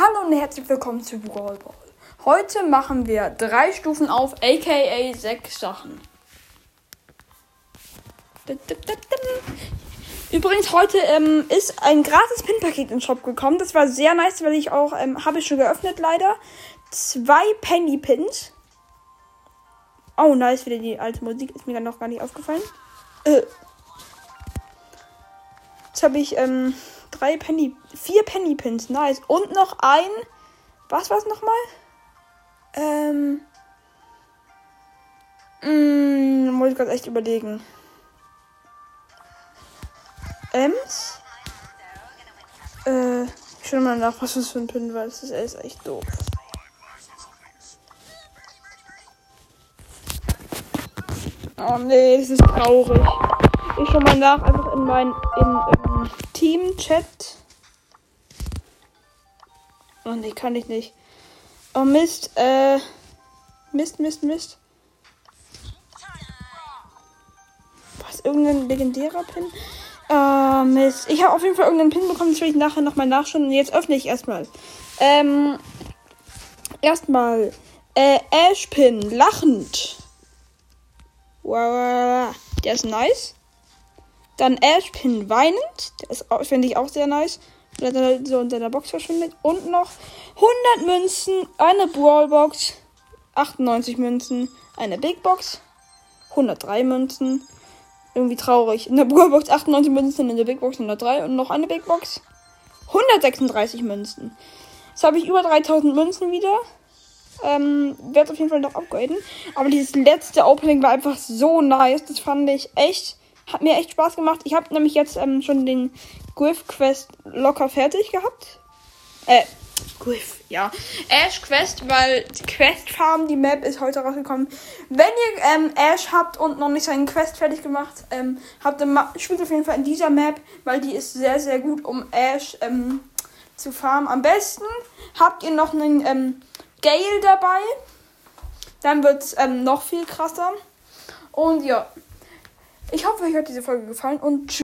Hallo und herzlich willkommen zu Brawl Ball. Heute machen wir drei Stufen auf, aka sechs Sachen. Übrigens, heute ähm, ist ein gratis Pin-Paket in den Shop gekommen. Das war sehr nice, weil ich auch, ähm, habe ich schon geöffnet leider. Zwei Penny-Pins. Oh, nice, wieder die alte Musik. Ist mir noch gar nicht aufgefallen. Äh. Jetzt habe ich, ähm, drei Penny, vier Penny Pins, nice. Und noch ein, was war's nochmal? Ähm, mh, mm, muss ich gerade echt überlegen. Ems? Äh, ich schau mal nach, was das für ein Pin war. Das ist echt doof. Oh nee, das ist traurig. Ich schau mal nach, einfach in mein in, in Team-Chat. Oh nee, kann ich nicht. Oh Mist, äh. Mist, Mist, Mist. Was? Irgendein legendärer Pin? Oh Mist. Ich habe auf jeden Fall irgendeinen Pin bekommen, das will ich nachher nochmal nachschauen. Und jetzt öffne ich erstmal. Ähm. Erstmal. Äh, Ash-Pin. Lachend. Wow. Der ist nice. Dann Ashpin weinend. Der ist, finde ich, auch sehr nice. Weil er so in seiner Box verschwindet. Und noch 100 Münzen, eine Brawlbox, 98 Münzen, eine Big Box, 103 Münzen. Irgendwie traurig. In der Brawlbox 98 Münzen, in der Big Box 103 und noch eine Big Box. 136 Münzen. Jetzt habe ich über 3000 Münzen wieder. Ähm, werde auf jeden Fall noch upgraden. Aber dieses letzte Opening war einfach so nice. Das fand ich echt hat mir echt Spaß gemacht. Ich habe nämlich jetzt ähm, schon den Griff Quest locker fertig gehabt. Äh, Griff, ja. Ash Quest, weil Quest Farm, die Map ist heute rausgekommen. Wenn ihr ähm, Ash habt und noch nicht seinen Quest fertig gemacht ähm, habt, dann spielt auf jeden Fall in dieser Map, weil die ist sehr, sehr gut, um Ash ähm, zu farmen. Am besten habt ihr noch einen ähm, Gale dabei. Dann wird es ähm, noch viel krasser. Und ja. Ich hoffe, euch hat diese Folge gefallen und tschüss.